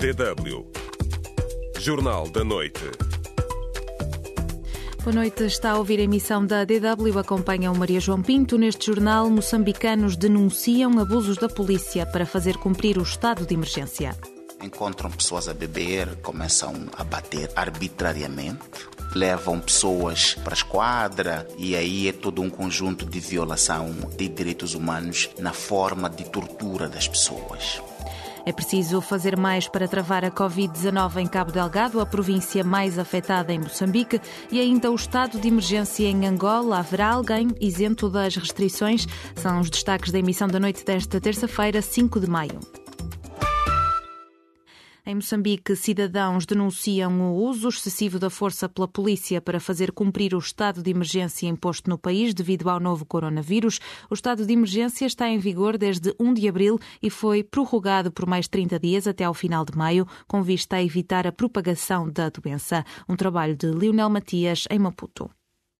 DW. Jornal da Noite. Boa noite, está a ouvir a emissão da DW. Acompanha o Maria João Pinto. Neste jornal, moçambicanos denunciam abusos da polícia para fazer cumprir o estado de emergência. Encontram pessoas a beber, começam a bater arbitrariamente, levam pessoas para a esquadra e aí é todo um conjunto de violação de direitos humanos na forma de tortura das pessoas. É preciso fazer mais para travar a Covid-19 em Cabo Delgado, a província mais afetada em Moçambique, e ainda o estado de emergência em Angola. Haverá alguém isento das restrições? São os destaques da emissão da noite desta terça-feira, 5 de maio. Em Moçambique, cidadãos denunciam o uso excessivo da força pela polícia para fazer cumprir o estado de emergência imposto no país devido ao novo coronavírus. O estado de emergência está em vigor desde 1 de abril e foi prorrogado por mais 30 dias até ao final de maio, com vista a evitar a propagação da doença. Um trabalho de Lionel Matias, em Maputo.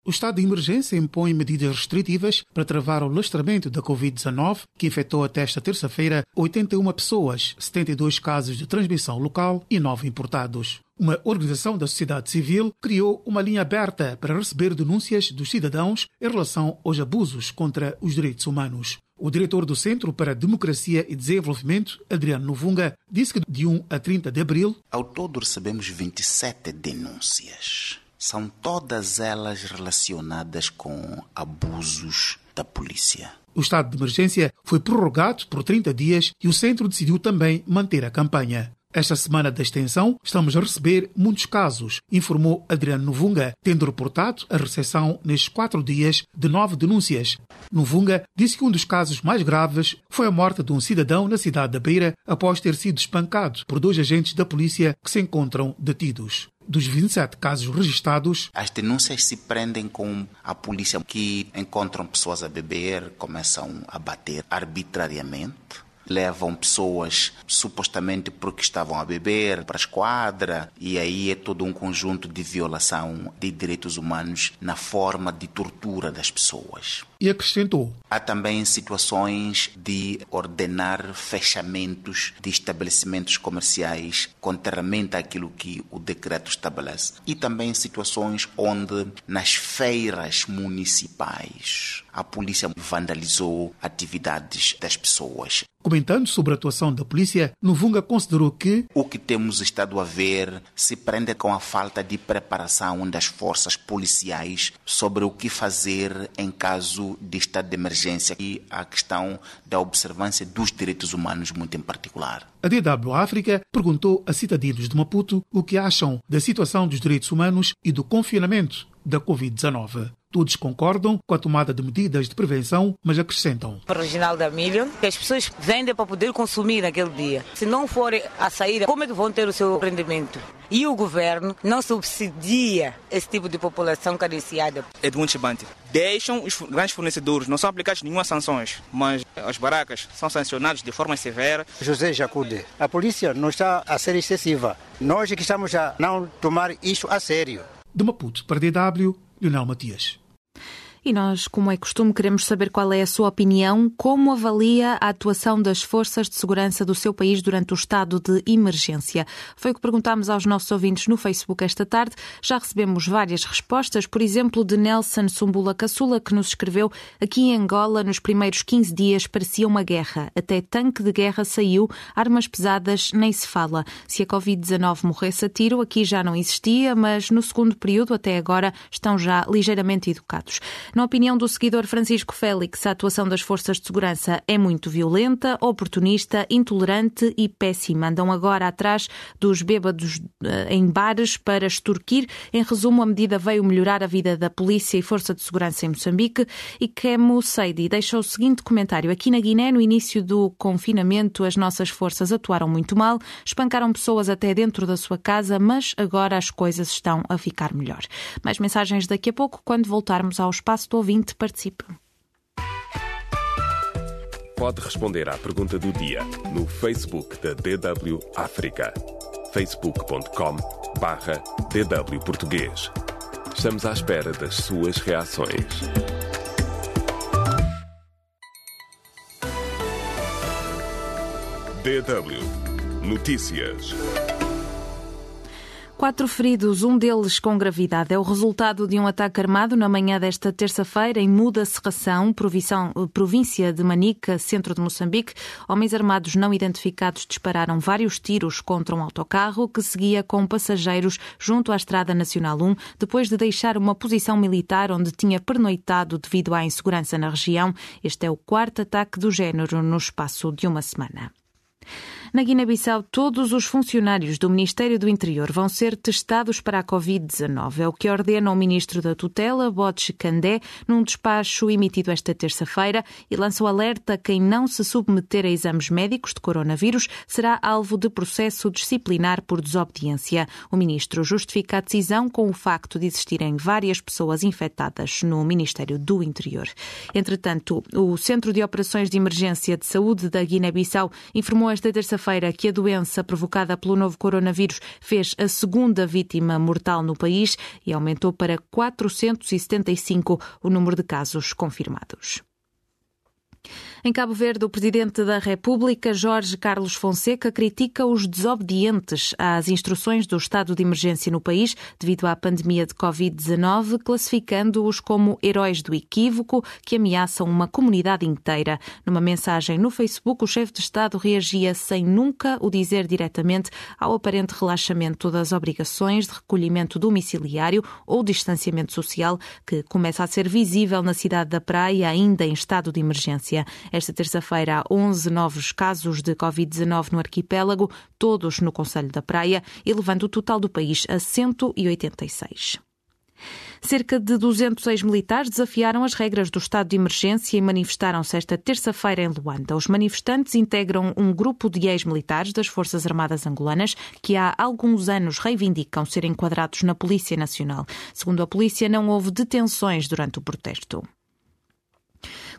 O estado de emergência impõe medidas restritivas para travar o lastramento da Covid-19, que infectou até esta terça-feira 81 pessoas, 72 casos de transmissão local e 9 importados. Uma organização da sociedade civil criou uma linha aberta para receber denúncias dos cidadãos em relação aos abusos contra os direitos humanos. O diretor do Centro para Democracia e Desenvolvimento, Adriano Novunga, disse que de 1 a 30 de abril, ao todo recebemos 27 denúncias são todas elas relacionadas com abusos da polícia. O estado de emergência foi prorrogado por 30 dias e o centro decidiu também manter a campanha. Esta semana da extensão estamos a receber muitos casos, informou Adriano Novunga, tendo reportado a recepção nestes quatro dias de nove denúncias. Novunga disse que um dos casos mais graves foi a morte de um cidadão na cidade da Beira após ter sido espancado por dois agentes da polícia que se encontram detidos. Dos 27 casos registrados, as denúncias se prendem com a polícia que encontram pessoas a beber, começam a bater arbitrariamente levam pessoas supostamente porque estavam a beber para a esquadra e aí é todo um conjunto de violação de direitos humanos na forma de tortura das pessoas. E acrescentou: Há também situações de ordenar fechamentos de estabelecimentos comerciais contrariamente àquilo que o decreto estabelece. E também situações onde nas feiras municipais a polícia vandalizou atividades das pessoas. Comentando sobre a atuação da polícia, Novunga considerou que o que temos estado a ver se prende com a falta de preparação das forças policiais sobre o que fazer em caso de estado de emergência e a questão da observância dos direitos humanos muito em particular. A DW África perguntou a cidadãos de Maputo o que acham da situação dos direitos humanos e do confinamento da Covid-19. Todos concordam com a tomada de medidas de prevenção, mas acrescentam. Para o Reginaldo Milho, que as pessoas vendem para poder consumir naquele dia. Se não forem a saída, como é que vão ter o seu rendimento? E o governo não subsidia esse tipo de população carenciada. É de muito chibante. Deixam os grandes fornecedores, não são aplicadas nenhuma sanções, mas as barracas são sancionadas de forma severa. José Jacude, a polícia não está a ser excessiva. Nós é que estamos a não tomar isso a sério. De Maputo para DW, Lionel Matias. E nós, como é costume, queremos saber qual é a sua opinião, como avalia a atuação das forças de segurança do seu país durante o estado de emergência. Foi o que perguntámos aos nossos ouvintes no Facebook esta tarde. Já recebemos várias respostas, por exemplo, de Nelson Sumbula Caçula, que nos escreveu aqui em Angola, nos primeiros 15 dias parecia uma guerra. Até tanque de guerra saiu, armas pesadas nem se fala. Se a Covid-19 morresse a tiro, aqui já não existia, mas no segundo período, até agora, estão já ligeiramente educados. Na opinião do seguidor Francisco Félix, a atuação das forças de segurança é muito violenta, oportunista, intolerante e péssima. Andam agora atrás dos bêbados eh, em bares para extorquir. Em resumo, a medida veio melhorar a vida da polícia e força de segurança em Moçambique. E Kemo Seidi deixa o seguinte comentário. Aqui na Guiné, no início do confinamento, as nossas forças atuaram muito mal, espancaram pessoas até dentro da sua casa, mas agora as coisas estão a ficar melhor. Mais mensagens daqui a pouco, quando voltarmos ao espaço espaço do ouvinte participe. Pode responder à pergunta do dia no Facebook da DW África. facebook.com barra DW Português. Estamos à espera das suas reações. DW Notícias. Quatro feridos, um deles com gravidade. É o resultado de um ataque armado na manhã desta terça-feira em Muda Serração, província de Manica, centro de Moçambique. Homens armados não identificados dispararam vários tiros contra um autocarro que seguia com passageiros junto à Estrada Nacional 1, depois de deixar uma posição militar onde tinha pernoitado devido à insegurança na região. Este é o quarto ataque do género no espaço de uma semana. Na Guiné-Bissau, todos os funcionários do Ministério do Interior vão ser testados para a Covid-19. É o que ordena o ministro da tutela, Botch Candé, num despacho emitido esta terça-feira e lança o alerta: quem não se submeter a exames médicos de coronavírus será alvo de processo disciplinar por desobediência. O ministro justifica a decisão com o facto de existirem várias pessoas infectadas no Ministério do Interior. Entretanto, o Centro de Operações de Emergência de Saúde da Guiné-Bissau informou esta terça feira que a doença provocada pelo novo coronavírus fez a segunda vítima mortal no país e aumentou para 475 o número de casos confirmados. Em Cabo Verde, o presidente da República, Jorge Carlos Fonseca, critica os desobedientes às instruções do estado de emergência no país devido à pandemia de Covid-19, classificando-os como heróis do equívoco que ameaçam uma comunidade inteira. Numa mensagem no Facebook, o chefe de Estado reagia sem nunca o dizer diretamente ao aparente relaxamento das obrigações de recolhimento domiciliário ou distanciamento social que começa a ser visível na cidade da Praia, ainda em estado de emergência. Esta terça-feira há 11 novos casos de Covid-19 no arquipélago, todos no Conselho da Praia, elevando o total do país a 186. Cerca de 200 ex-militares desafiaram as regras do estado de emergência e manifestaram-se esta terça-feira em Luanda. Os manifestantes integram um grupo de ex-militares das Forças Armadas Angolanas que há alguns anos reivindicam ser enquadrados na Polícia Nacional. Segundo a polícia, não houve detenções durante o protesto.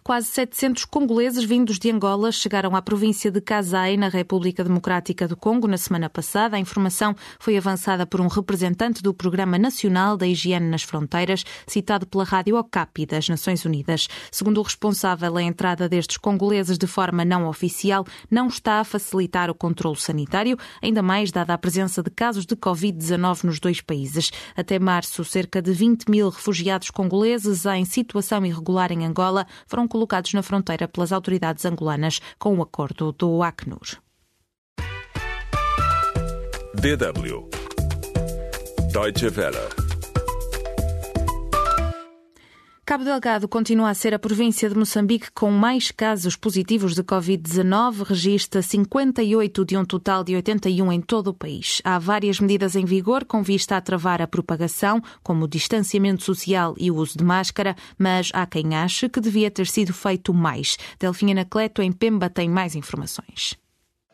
Quase 700 congoleses vindos de Angola chegaram à província de Kasai, na República Democrática do Congo, na semana passada. A informação foi avançada por um representante do Programa Nacional da Higiene nas Fronteiras, citado pela Rádio Okapi das Nações Unidas. Segundo o responsável, a entrada destes congoleses de forma não oficial não está a facilitar o controle sanitário, ainda mais dada a presença de casos de Covid-19 nos dois países. Até março, cerca de 20 mil refugiados congoleses em situação irregular em Angola foram colocados na fronteira pelas autoridades angolanas com o acordo do Acnur. DW Deutsche Welle Cabo Delgado continua a ser a província de Moçambique com mais casos positivos de Covid-19, registra 58 de um total de 81 em todo o país. Há várias medidas em vigor com vista a travar a propagação, como o distanciamento social e o uso de máscara, mas há quem ache que devia ter sido feito mais. Delfina Anacleto, em Pemba, tem mais informações.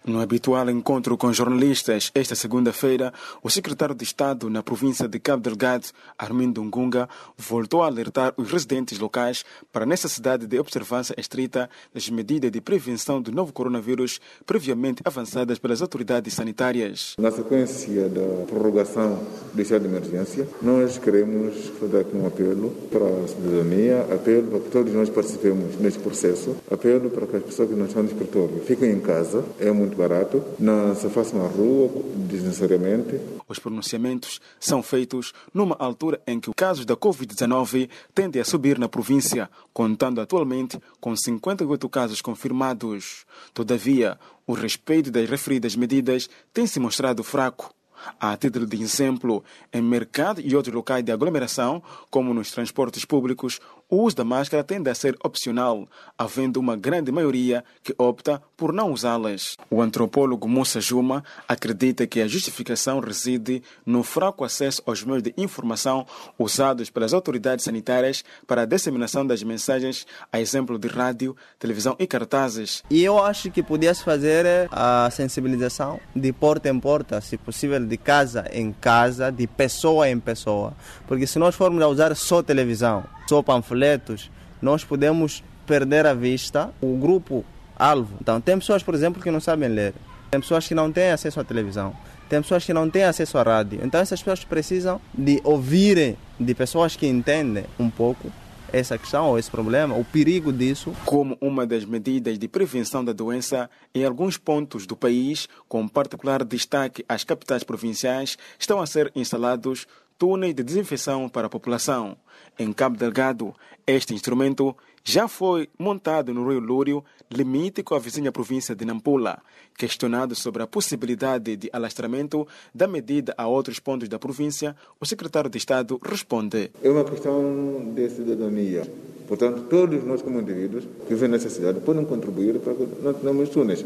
No habitual encontro com jornalistas esta segunda-feira, o secretário de Estado na província de Cabo Delgado, Armindo Ngunga, voltou a alertar os residentes locais para a necessidade de observância estrita das medidas de prevenção do novo coronavírus previamente avançadas pelas autoridades sanitárias. Na sequência da prorrogação do estado de emergência, nós queremos fazer aqui um apelo para a cidadania, apelo para que todos nós participemos neste processo, apelo para que as pessoas que não estão no escritório fiquem em casa. É muito barato, não se faça na rua desnecessariamente. Os pronunciamentos são feitos numa altura em que os casos da Covid-19 tendem a subir na província, contando atualmente com 58 casos confirmados. Todavia, o respeito das referidas medidas tem se mostrado fraco. A título de exemplo, em mercado e outros locais de aglomeração, como nos transportes públicos, o uso da máscara tende a ser opcional, havendo uma grande maioria que opta por não usá-las. O antropólogo Moussa Juma acredita que a justificação reside no fraco acesso aos meios de informação usados pelas autoridades sanitárias para a disseminação das mensagens, a exemplo de rádio, televisão e cartazes. E eu acho que podia-se fazer a sensibilização de porta em porta, se possível de casa em casa, de pessoa em pessoa. Porque se nós formos a usar só televisão, só panfletos, nós podemos perder a vista o grupo alvo. Então, tem pessoas, por exemplo, que não sabem ler. Tem pessoas que não têm acesso à televisão. Tem pessoas que não têm acesso à rádio. Então, essas pessoas precisam de ouvirem de pessoas que entendem um pouco essa questão ou esse problema, o perigo disso. Como uma das medidas de prevenção da doença, em alguns pontos do país, com particular destaque às capitais provinciais, estão a ser instalados túneis de desinfecção para a população. Em Cabo Delgado, este instrumento já foi montado no Rio Lúrio, limite com a vizinha província de Nampula. Questionado sobre a possibilidade de alastramento da medida a outros pontos da província, o secretário de Estado responde: É uma questão de cidadania. Portanto, todos nós, como indivíduos que vivem nessa cidade, podem contribuir para que nós tenhamos túneis.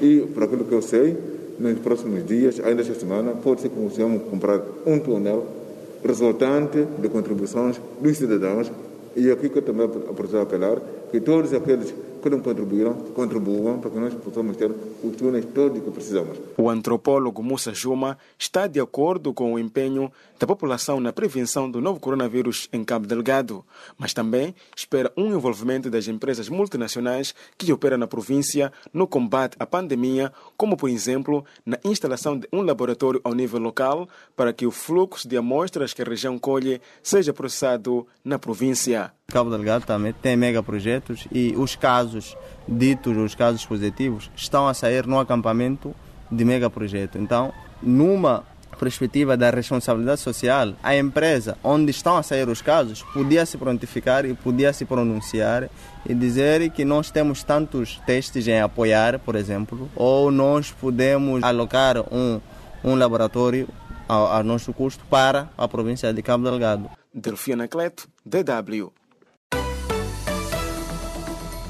E, por aquilo que eu sei, nos próximos dias, ainda esta semana, pode ser que consigamos comprar um túnel resultante de contribuições dos cidadãos. E aqui que eu também preciso apelar que todos aqueles que não contribuíram, contribuam para que nós possamos ter os túneis todos que precisamos. O antropólogo Musa Juma está de acordo com o empenho da população na prevenção do novo coronavírus em Cabo Delgado, mas também espera um envolvimento das empresas multinacionais que operam na província no combate à pandemia, como por exemplo na instalação de um laboratório ao nível local para que o fluxo de amostras que a região colhe seja processado na província. Cabo Delgado também tem megaprojetos e os casos ditos, os casos positivos, estão a sair no acampamento de megaprojeto. Então, numa perspectiva da responsabilidade social, a empresa onde estão a sair os casos podia se prontificar e podia se pronunciar e dizer que nós temos tantos testes em apoiar, por exemplo, ou nós podemos alocar um, um laboratório ao nosso custo para a província de Cabo Delgado. Delfina Cleto, DW.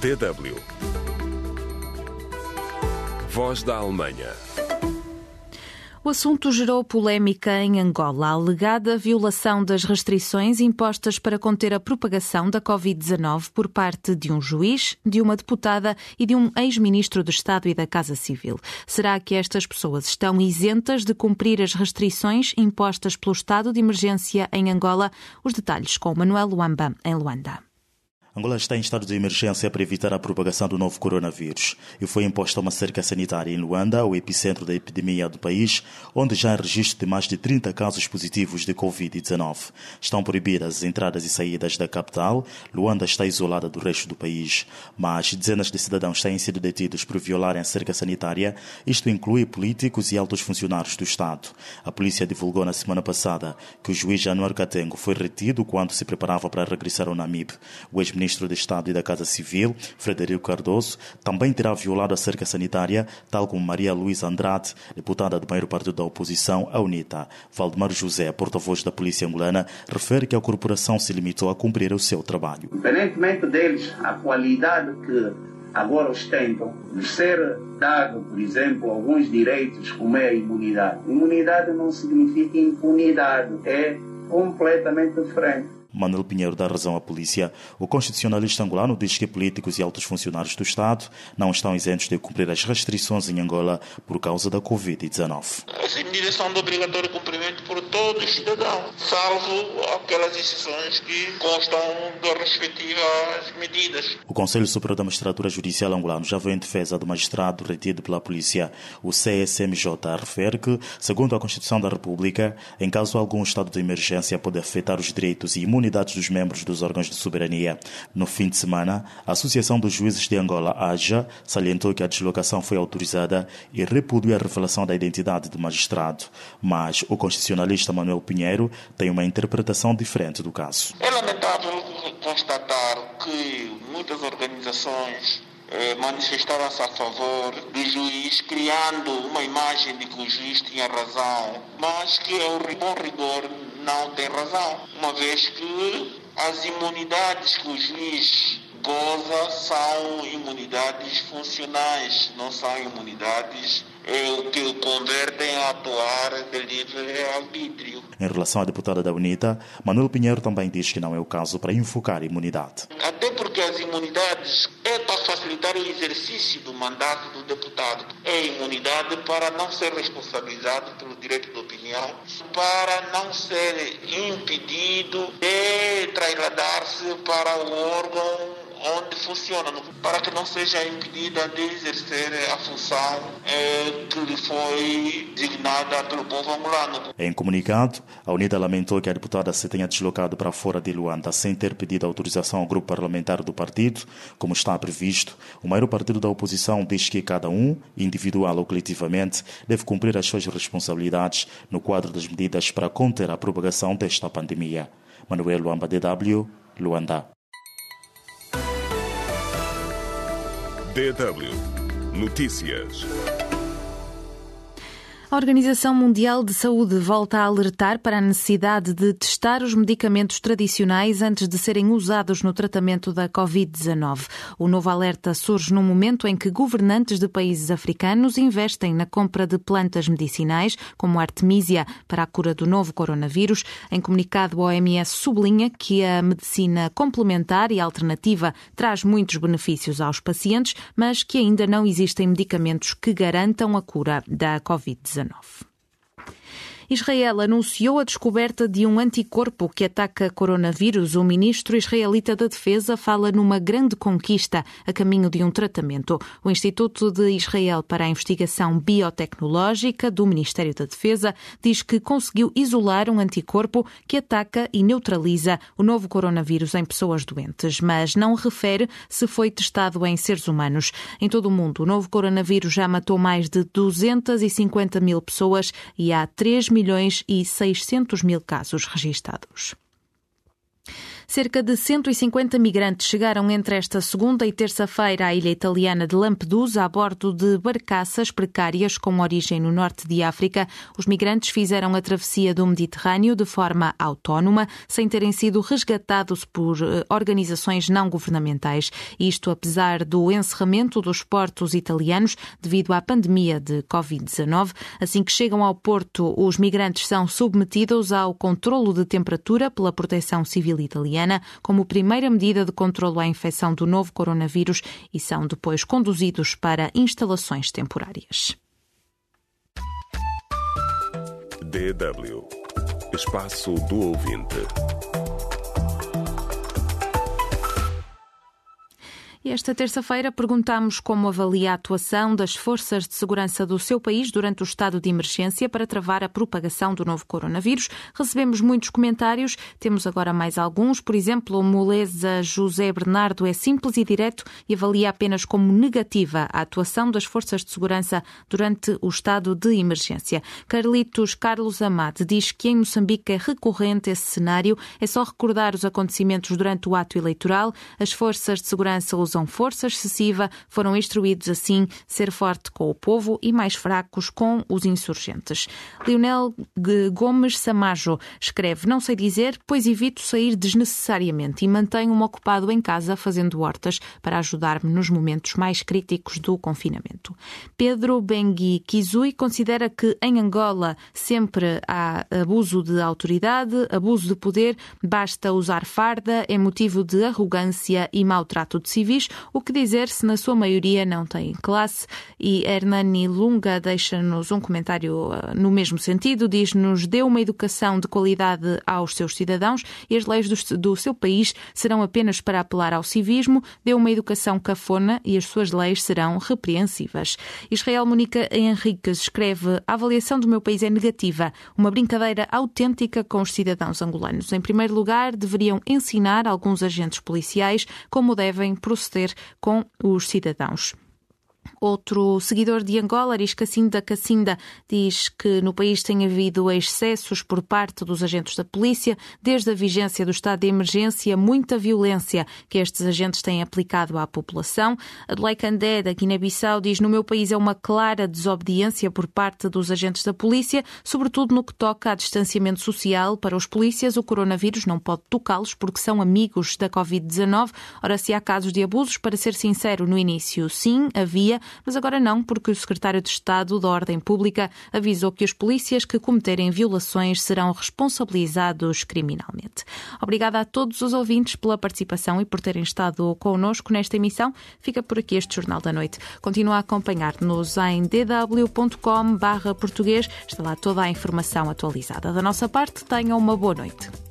DW. Voz da Alemanha. O assunto gerou polémica em Angola, a alegada violação das restrições impostas para conter a propagação da Covid-19 por parte de um juiz, de uma deputada e de um ex-ministro do Estado e da Casa Civil. Será que estas pessoas estão isentas de cumprir as restrições impostas pelo estado de emergência em Angola? Os detalhes com Manuel Luamba, em Luanda. Angola está em estado de emergência para evitar a propagação do novo coronavírus e foi imposta uma cerca sanitária em Luanda, o epicentro da epidemia do país, onde já há registro de mais de 30 casos positivos de Covid-19. Estão proibidas as entradas e saídas da capital. Luanda está isolada do resto do país, mas dezenas de cidadãos têm sido detidos por violarem a cerca sanitária. Isto inclui políticos e altos funcionários do Estado. A polícia divulgou na semana passada que o juiz Januário Catengo foi retido quando se preparava para regressar ao Namib. O ex ministro de Estado e da Casa Civil, Frederico Cardoso, também terá violado a cerca sanitária, tal como Maria Luísa Andrade, deputada do maior partido da oposição, a UNITA. Valdemar José, porta-voz da polícia angolana, refere que a corporação se limitou a cumprir o seu trabalho. Independentemente deles, a qualidade que agora ostentam de ser dado, por exemplo, alguns direitos, como é a imunidade. Imunidade não significa impunidade, é completamente diferente. Manuel Pinheiro dá razão à polícia. O constitucionalista angolano diz que políticos e altos funcionários do Estado não estão isentos de cumprir as restrições em Angola por causa da Covid-19. As medidas são de obrigatório cumprimento por todos os cidadãos, salvo aquelas exceções que constam das respectivas medidas. O Conselho Superior da Magistratura Judicial angolano já veio em defesa do magistrado retido pela polícia. O CSMJ refere que, segundo a Constituição da República, em caso algum estado de emergência pode afetar os direitos e imunidades imunidades dos membros dos órgãos de soberania. No fim de semana, a Associação dos Juízes de Angola, AJA, salientou que a deslocação foi autorizada e repudiou a revelação da identidade do magistrado. Mas o constitucionalista Manuel Pinheiro tem uma interpretação diferente do caso. É lamentável constatar que muitas organizações manifestavam-se a favor do juiz, criando uma imagem de que o juiz tinha razão, mas que, ao bom rigor, não tem razão, uma vez que as imunidades que o juiz goza são imunidades funcionais, não são imunidades eh, que o convertem a atuar de livre arbítrio. Em relação à deputada da UNITA, Manuel Pinheiro também diz que não é o caso para invocar imunidade. Até porque as imunidades é para facilitar o exercício do mandato do deputado. É imunidade para não ser responsabilizado pelo direito de opinião, para não ser impedido de trasladar-se para o órgão onde funciona, para que não seja impedida de exercer a função eh, que lhe foi designada pelo povo angolano. Em comunicado, a UNITA lamentou que a deputada se tenha deslocado para fora de Luanda sem ter pedido autorização ao grupo parlamentar do partido, como está previsto. O maior partido da oposição diz que cada um, individual ou coletivamente, deve cumprir as suas responsabilidades no quadro das medidas para conter a propagação desta pandemia. Manuel Luamba, DW, Luanda. DW Notícias. A Organização Mundial de Saúde volta a alertar para a necessidade de testar os medicamentos tradicionais antes de serem usados no tratamento da Covid-19. O novo alerta surge num momento em que governantes de países africanos investem na compra de plantas medicinais, como a Artemisia, para a cura do novo coronavírus. Em comunicado, a OMS sublinha que a medicina complementar e alternativa traz muitos benefícios aos pacientes, mas que ainda não existem medicamentos que garantam a cura da Covid-19. Enough. Israel anunciou a descoberta de um anticorpo que ataca coronavírus. O ministro israelita da Defesa fala numa grande conquista a caminho de um tratamento. O Instituto de Israel para a Investigação Biotecnológica do Ministério da Defesa diz que conseguiu isolar um anticorpo que ataca e neutraliza o novo coronavírus em pessoas doentes, mas não refere se foi testado em seres humanos. Em todo o mundo, o novo coronavírus já matou mais de 250 mil pessoas e há 3 milhões e 600 mil casos registados. Cerca de 150 migrantes chegaram entre esta segunda e terça-feira à ilha italiana de Lampedusa a bordo de barcaças precárias com origem no norte de África. Os migrantes fizeram a travessia do Mediterrâneo de forma autónoma, sem terem sido resgatados por eh, organizações não governamentais. Isto apesar do encerramento dos portos italianos devido à pandemia de Covid-19. Assim que chegam ao porto, os migrantes são submetidos ao controlo de temperatura pela Proteção Civil Italiana como primeira medida de controlo à infecção do novo coronavírus e são depois conduzidos para instalações temporárias. DW Espaço do Ouvinte. Esta terça-feira perguntamos como avalia a atuação das forças de segurança do seu país durante o estado de emergência para travar a propagação do novo coronavírus. Recebemos muitos comentários, temos agora mais alguns. Por exemplo, o moleza José Bernardo é simples e direto e avalia apenas como negativa a atuação das forças de segurança durante o estado de emergência. Carlitos Carlos Amade diz que em Moçambique é recorrente esse cenário. É só recordar os acontecimentos durante o ato eleitoral. As forças de segurança usam usam força excessiva, foram instruídos assim ser forte com o povo e mais fracos com os insurgentes. Leonel Gomes Samajo escreve: Não sei dizer, pois evito sair desnecessariamente e mantenho-me ocupado em casa fazendo hortas para ajudar-me nos momentos mais críticos do confinamento. Pedro Bengui Kizui considera que em Angola sempre há abuso de autoridade, abuso de poder, basta usar farda, é motivo de arrogância e maltrato de civis o que dizer se na sua maioria não têm classe. E Hernani Lunga deixa-nos um comentário uh, no mesmo sentido, diz-nos dê uma educação de qualidade aos seus cidadãos e as leis do, do seu país serão apenas para apelar ao civismo, dê uma educação cafona e as suas leis serão repreensivas. Israel Mónica Henriques escreve a avaliação do meu país é negativa, uma brincadeira autêntica com os cidadãos angolanos. Em primeiro lugar, deveriam ensinar alguns agentes policiais como devem proceder com os cidadãos. Outro seguidor de Angola, Aris Cacinda Cacinda, diz que no país tem havido excessos por parte dos agentes da polícia, desde a vigência do estado de emergência, muita violência que estes agentes têm aplicado à população. Adelaide Candé, da Guiné-Bissau, diz no meu país é uma clara desobediência por parte dos agentes da polícia, sobretudo no que toca a distanciamento social. Para os polícias, o coronavírus não pode tocá-los porque são amigos da Covid-19. Ora, se há casos de abusos, para ser sincero, no início sim, havia, mas agora não, porque o secretário de Estado da Ordem Pública avisou que os polícias que cometerem violações serão responsabilizados criminalmente. Obrigada a todos os ouvintes pela participação e por terem estado connosco nesta emissão. Fica por aqui este Jornal da Noite. Continua a acompanhar-nos em dw.com/português. Está lá toda a informação atualizada. Da nossa parte, tenham uma boa noite.